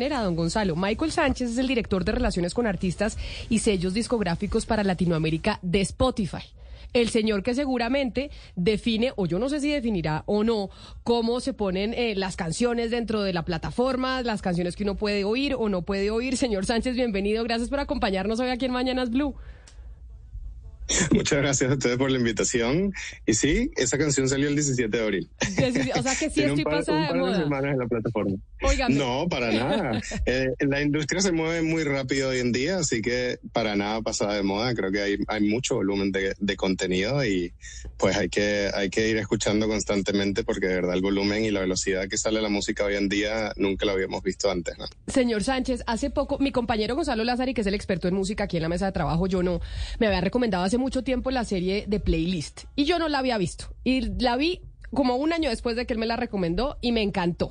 manera, don Gonzalo. Michael Sánchez es el director de Relaciones con Artistas y Sellos Discográficos para Latinoamérica de Spotify el señor que seguramente define, o yo no sé si definirá o no, cómo se ponen eh, las canciones dentro de la plataforma, las canciones que uno puede oír o no puede oír. Señor Sánchez, bienvenido. Gracias por acompañarnos hoy aquí en Mañanas Blue. Muchas gracias a ustedes por la invitación. Y sí, esa canción salió el 17 de abril. O sea que sí estoy pasada de semanas en la plataforma. No, para nada. Eh, la industria se mueve muy rápido hoy en día, así que para nada pasada de moda. Creo que hay, hay mucho volumen de, de, contenido y pues hay que, hay que ir escuchando constantemente porque de verdad el volumen y la velocidad que sale la música hoy en día nunca lo habíamos visto antes. ¿no? Señor Sánchez, hace poco mi compañero Gonzalo Lázaro, que es el experto en música aquí en la mesa de trabajo, yo no, me había recomendado hace mucho tiempo la serie de Playlist y yo no la había visto. Y la vi como un año después de que él me la recomendó y me encantó.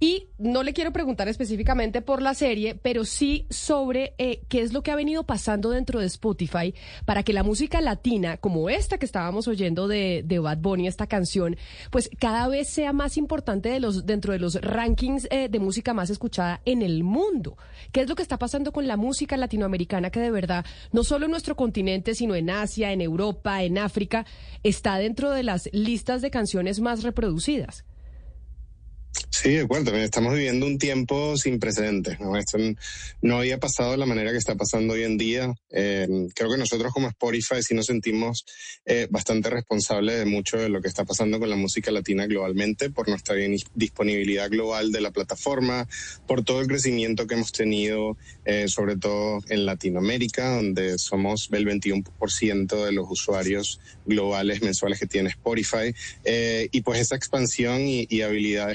Y no le quiero preguntar específicamente por la serie, pero sí sobre eh, qué es lo que ha venido pasando dentro de Spotify para que la música latina, como esta que estábamos oyendo de, Bad Bunny, esta canción, pues cada vez sea más importante de los, dentro de los rankings eh, de música más escuchada en el mundo. ¿Qué es lo que está pasando con la música latinoamericana que de verdad, no solo en nuestro continente, sino en Asia, en Europa, en África, está dentro de las listas de canciones más reproducidas? Sí, de acuerdo. Estamos viviendo un tiempo sin precedentes. ¿no? Esto no había pasado de la manera que está pasando hoy en día. Eh, creo que nosotros como Spotify sí nos sentimos eh, bastante responsables de mucho de lo que está pasando con la música latina globalmente, por nuestra disponibilidad global de la plataforma, por todo el crecimiento que hemos tenido, eh, sobre todo en Latinoamérica, donde somos el 21% de los usuarios globales mensuales que tiene Spotify. y pues esa expansión y, y habilidad de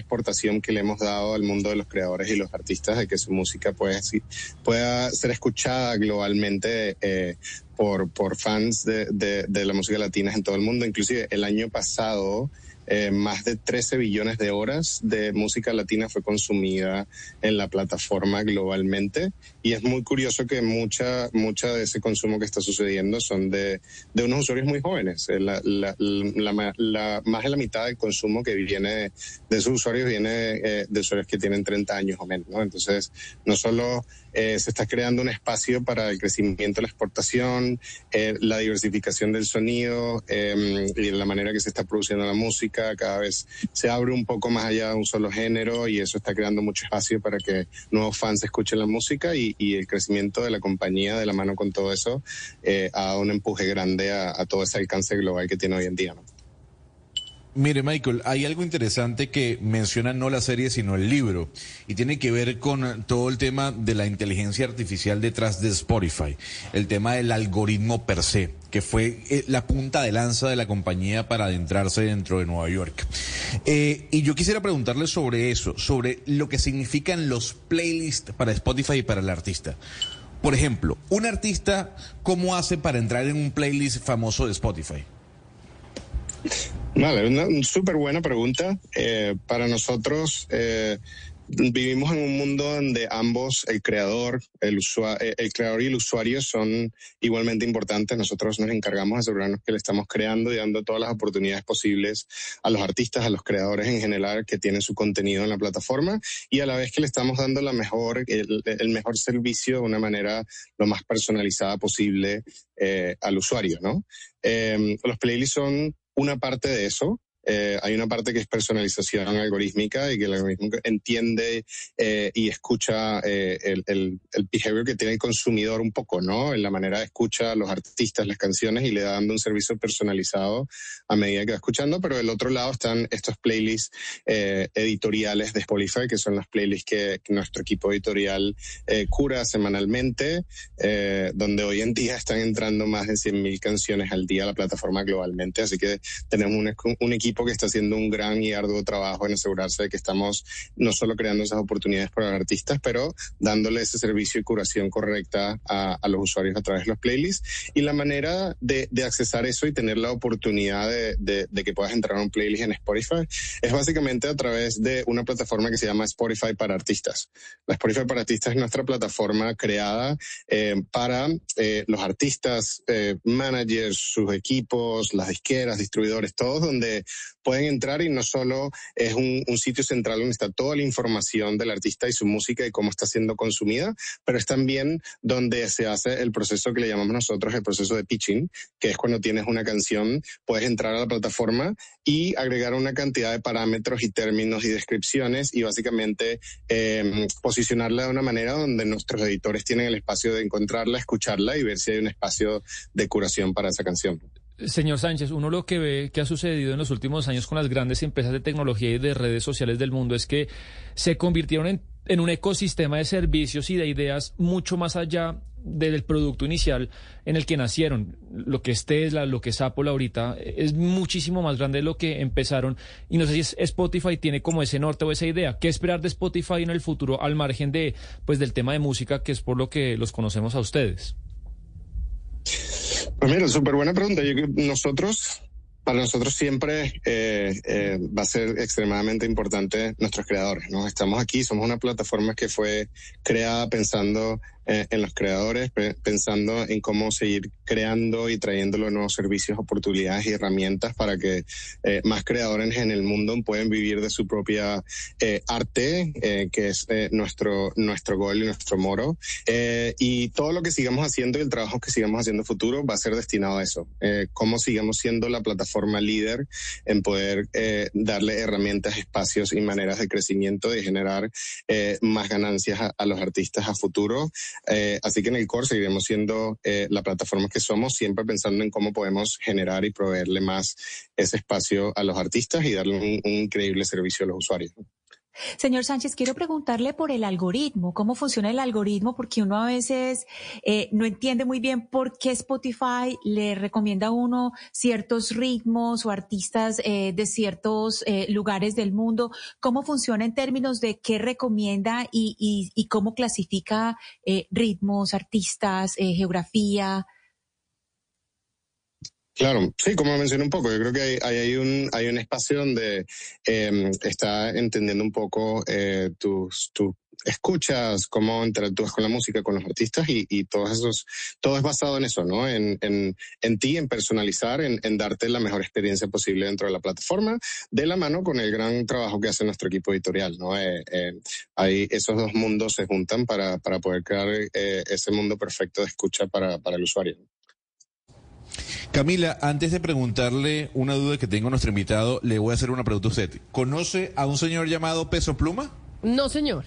que le hemos dado al mundo de los creadores y los artistas, de que su música pueda, ser escuchada globalmente eh, por, fans de, la música latina en todo el mundo. Inclusive el año pasado eh, más de 13 billones de horas de música latina fue consumida en la plataforma globalmente y es muy curioso que mucha mucha de ese consumo que está sucediendo son de, de unos usuarios muy jóvenes. Eh, la, la, la, más de la mitad del consumo que viene de, esos usuarios viene eh, de usuarios que tienen 30 años o menos. ¿no? Entonces, no solo eh, se está creando un espacio para el crecimiento de la exportación, eh, la diversificación del sonido eh, y la manera que se está produciendo la música. Cada vez se abre un poco más allá de un solo género y eso está creando mucho espacio para que nuevos fans escuchen la música y, el crecimiento de la compañía de la mano con todo eso eh, ha dado un empuje grande a, a, todo ese alcance global que tiene hoy en día. ¿no? Mire, Michael, hay algo interesante que menciona no la serie, sino el libro, y tiene que ver con todo el tema de la inteligencia artificial detrás de Spotify, el tema del algoritmo per se, que fue eh, la punta de lanza de la compañía para adentrarse dentro de Nueva York. Eh, y yo quisiera preguntarle sobre eso, sobre lo que significan los playlists para Spotify y para el artista. Por ejemplo, un artista, ¿cómo hace para entrar en un playlist famoso de Spotify? Vale, una súper buena pregunta. Eh, para nosotros, eh, vivimos en un mundo donde ambos, el creador, el, usuario, el creador y el usuario son igualmente importantes. Nosotros nos encargamos de asegurarnos que le estamos creando y dando todas las oportunidades posibles a los artistas, a los creadores en general que tienen su contenido en la plataforma y a la vez que le estamos dando la mejor, el, el mejor servicio de una manera lo más personalizada posible eh, al usuario, ¿no? Eh, los playlists son una parte de eso. Eh, hay una parte que es personalización algorítmica y que el algoritmo entiende eh, y escucha eh, el, el, el, behavior que tiene el consumidor un poco, ¿no? En la manera de escucha a los artistas, las canciones y le da dando un servicio personalizado a medida que va escuchando. Pero del otro lado están estos playlists editoriales de Spotify, que son las playlists que, que nuestro equipo editorial cura semanalmente, donde hoy en día están entrando más de 100.000 canciones al día a la plataforma globalmente. Así que tenemos un, un equipo que está haciendo un gran y arduo trabajo en asegurarse de que estamos no solo creando esas oportunidades para los artistas, pero dándole ese servicio y curación correcta a, a los usuarios a través de los playlists. Y la manera de, de accesar eso y tener la oportunidad de, de, de, que puedas entrar a un playlist en Spotify es básicamente a través de una plataforma que se llama Spotify para Artistas. La Spotify para Artistas es nuestra plataforma creada eh, para eh, los artistas, eh, managers, sus equipos, las disqueras, distribuidores, todos donde pueden entrar y no solo es un, sitio central donde está toda la información del artista y su música y cómo está siendo consumida, pero es también donde se hace el proceso que le llamamos nosotros el proceso de pitching, que es cuando tienes una canción, puedes entrar a la plataforma y agregar una cantidad de parámetros y términos y descripciones y básicamente em, posicionarla de una manera donde nuestros editores tienen el espacio de encontrarla, escucharla y ver si hay un espacio de curación para esa canción. Señor Sánchez, uno lo que ve que ha sucedido en los últimos años con las grandes empresas de tecnología y de redes sociales del mundo es que se convirtieron en, un ecosistema de servicios y de ideas mucho más allá del producto inicial en el que nacieron. Lo que es Tesla, lo que es Apple ahorita, es muchísimo más grande de lo que empezaron. Y no sé si Spotify tiene como ese norte o esa idea. ¿Qué esperar de Spotify en el futuro al margen de, pues, del tema de música, que es por lo que los conocemos a ustedes? Pues mira, súper buena pregunta. nosotros, para nosotros siempre eh, eh, va a ser extremadamente importante nuestros creadores. ¿no? Estamos aquí, somos una plataforma que fue creada pensando eh, en los creadores, pensando en cómo seguir creando y trayendo los nuevos servicios, oportunidades y herramientas para que eh, más creadores en el mundo puedan vivir de su propia eh, arte, que es nuestro, nuestro gol y nuestro moro. y todo lo que sigamos haciendo y el trabajo que sigamos haciendo futuro va a ser destinado a eso. cómo sigamos siendo la plataforma líder en poder darle herramientas, espacios y maneras de crecimiento y generar más ganancias a, a los artistas a futuro. Eh, así que en el core seguiremos siendo eh, la plataforma que somos, siempre pensando en cómo podemos generar y proveerle más ese espacio a los artistas y darle un increíble servicio a los usuarios. Señor Sánchez, quiero preguntarle por el algoritmo, cómo funciona el algoritmo, porque uno a veces eh, no entiende muy bien por qué Spotify le recomienda a uno ciertos ritmos o artistas eh, de ciertos eh, lugares del mundo. ¿Cómo funciona en términos de qué recomienda y, y cómo clasifica ritmos, artistas, geografía? Claro, sí, como mencioné un poco, yo creo que hay, hay, un, hay un espacio donde eh, está entendiendo un poco eh, tus, tus escuchas, cómo interactúas con la música, con los artistas y, y todos esos, todo es basado en eso, ¿no? En, en, en ti, en personalizar, en, en, darte la mejor experiencia posible dentro de la plataforma, de la mano con el gran trabajo que hace nuestro equipo editorial, ¿no? Eh, eh, esos dos mundos se juntan para, para poder crear eh, ese mundo perfecto de escucha para, para el usuario. Camila, antes de preguntarle una duda que tengo a nuestro invitado, le voy a hacer una pregunta a usted. ¿Conoce a un señor llamado Peso Pluma? No, señor.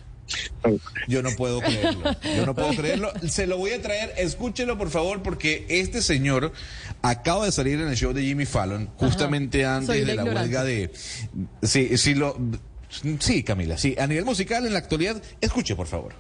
Yo no puedo creerlo. Yo no puedo creerlo. Se lo voy a traer. Escúchelo, por favor, porque este señor acaba de salir en el show de Jimmy Fallon, justamente antes de la huelga de. Sí, sí, lo. Sí, Camila, sí. A nivel musical, en la actualidad, escuche, por favor.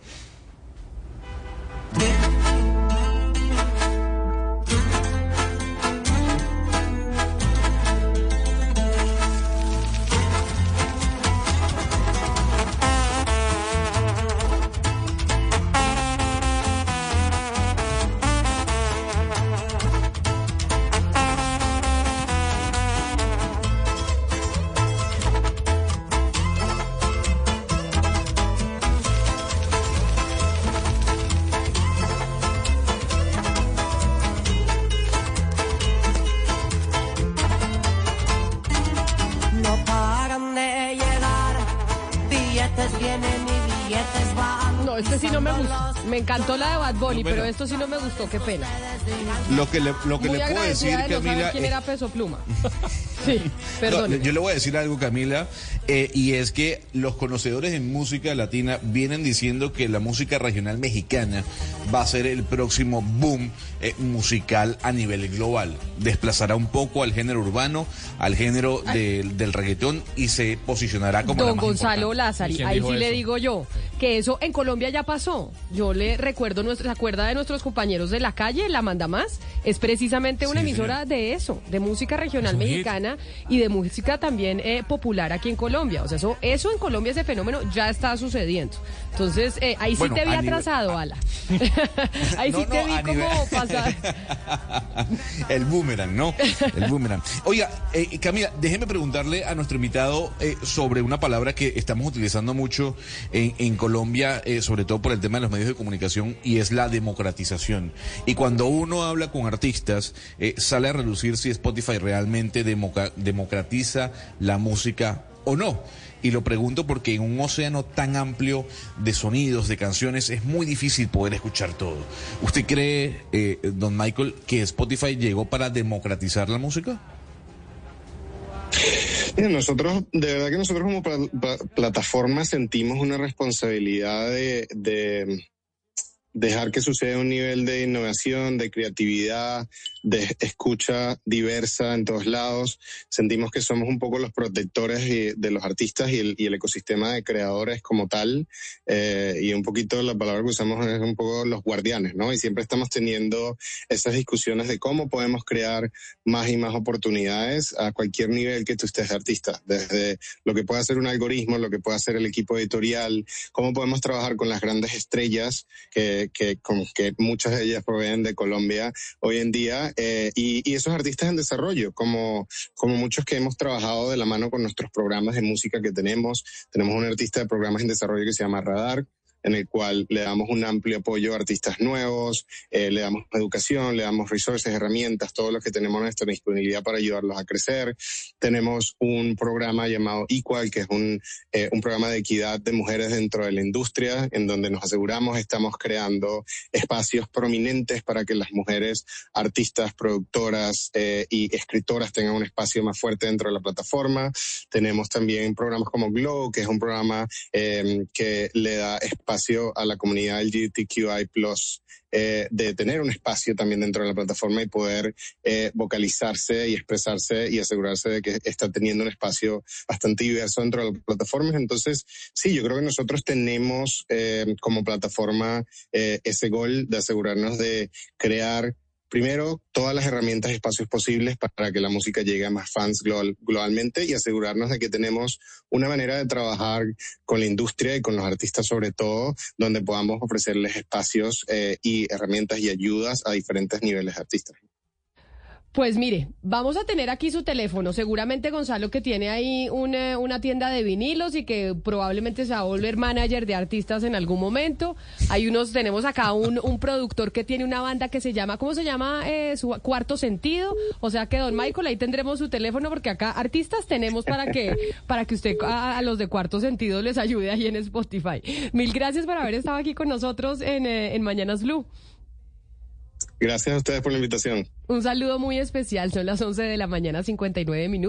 veces vienen y encantó la de Bad Bunny, pero esto sí no me gustó, qué pena. Lo que le, lo que le puedo decir, Camila. quién era Peso Pluma. sí, perdón. yo le voy a decir algo, Camila, eh, y es que los conocedores en música latina vienen diciendo que la música regional mexicana va a ser el próximo boom eh, musical a nivel global. Desplazará un poco al género urbano, al género del reggaetón y se posicionará como Don Gonzalo Lázari, ahí sí le digo yo que eso en Colombia ya pasó. Yo le recuerdo, nuestro, ¿se acuerda de nuestros compañeros de la calle, La Manda Más? Es precisamente una emisora de eso, de música regional mexicana y de música también eh, popular aquí en Colombia. O sea, eso, eso en Colombia, ese fenómeno ya está sucediendo. Entonces, eh, ahí sí te vi atrasado, Ala. ahí sí te vi como pasar. El boomerang, ¿no? El boomerang. Oiga, eh, Camila, déjeme preguntarle a nuestro invitado sobre una palabra que estamos utilizando mucho en, en Colombia, sobre sobre todo por el tema de los medios de comunicación, y es la democratización. Y cuando uno habla con artistas, eh, sale a relucir si Spotify realmente democratiza la música o no. Y lo pregunto porque en un océano tan amplio de sonidos, de canciones, es muy difícil poder escuchar todo. ¿Usted cree, eh, don Michael, que Spotify llegó para democratizar la música? nosotros, de verdad que nosotros como plataforma sentimos una responsabilidad de, dejar que suceda un nivel de innovación, de creatividad, de escucha diversa en todos lados. Sentimos que somos un poco los protectores de los artistas y el, ecosistema de creadores como tal. Eh, y un poquito la palabra que usamos es un poco los guardianes, ¿no? Y siempre estamos teniendo esas discusiones de cómo podemos crear más y más oportunidades a cualquier nivel que tú estés de artista. Desde lo que puede hacer un algoritmo, lo que puede hacer el equipo editorial, cómo podemos trabajar con las grandes estrellas que, que, que muchas de ellas proveen de Colombia hoy en día eh, y, esos artistas en desarrollo, como, como muchos que hemos trabajado de la mano con nuestros programas de música que tenemos. Tenemos un artista de programas en desarrollo que se llama Radar, en el cual le damos un amplio apoyo a artistas nuevos, eh, le damos educación, le damos resources, herramientas, todo lo que tenemos a nuestra disponibilidad para ayudarlos a crecer. Tenemos un programa llamado Equal, que es un, eh, un programa de equidad de mujeres dentro de la industria, en donde nos aseguramos estamos creando espacios prominentes para que las mujeres artistas, productoras eh, y escritoras tengan un espacio más fuerte dentro de la plataforma. Tenemos también programas como Glow, que es un programa que le da espacio espacio a la comunidad LGBTQI+, eh, de tener un espacio también dentro de la plataforma y poder eh, vocalizarse y expresarse y asegurarse de que está teniendo un espacio bastante diverso dentro de las plataformas. Entonces, sí, yo creo que nosotros tenemos eh, como plataforma ese gol de asegurarnos de crear primero, todas las herramientas y espacios posibles para que la música llegue a más fans globalmente y asegurarnos de que tenemos una manera de trabajar con la industria y con los artistas sobre todo, donde podamos ofrecerles espacios eh, y herramientas y ayudas a diferentes niveles de artistas. Pues mire, vamos a tener aquí su teléfono. Seguramente Gonzalo que tiene ahí una, una, tienda de vinilos y que probablemente se va a volver manager de artistas en algún momento. Hay unos, tenemos acá un, un productor que tiene una banda que se llama, ¿cómo se llama? Eh, su cuarto sentido. O sea que don Michael, ahí tendremos su teléfono porque acá artistas tenemos para que, para que usted a, los de cuarto sentido les ayude ahí en Spotify. Mil gracias por haber estado aquí con nosotros en, eh, en Mañanas Blue. Gracias a ustedes por la invitación. Un saludo muy especial. Son las 11 de la mañana, 59 minutos.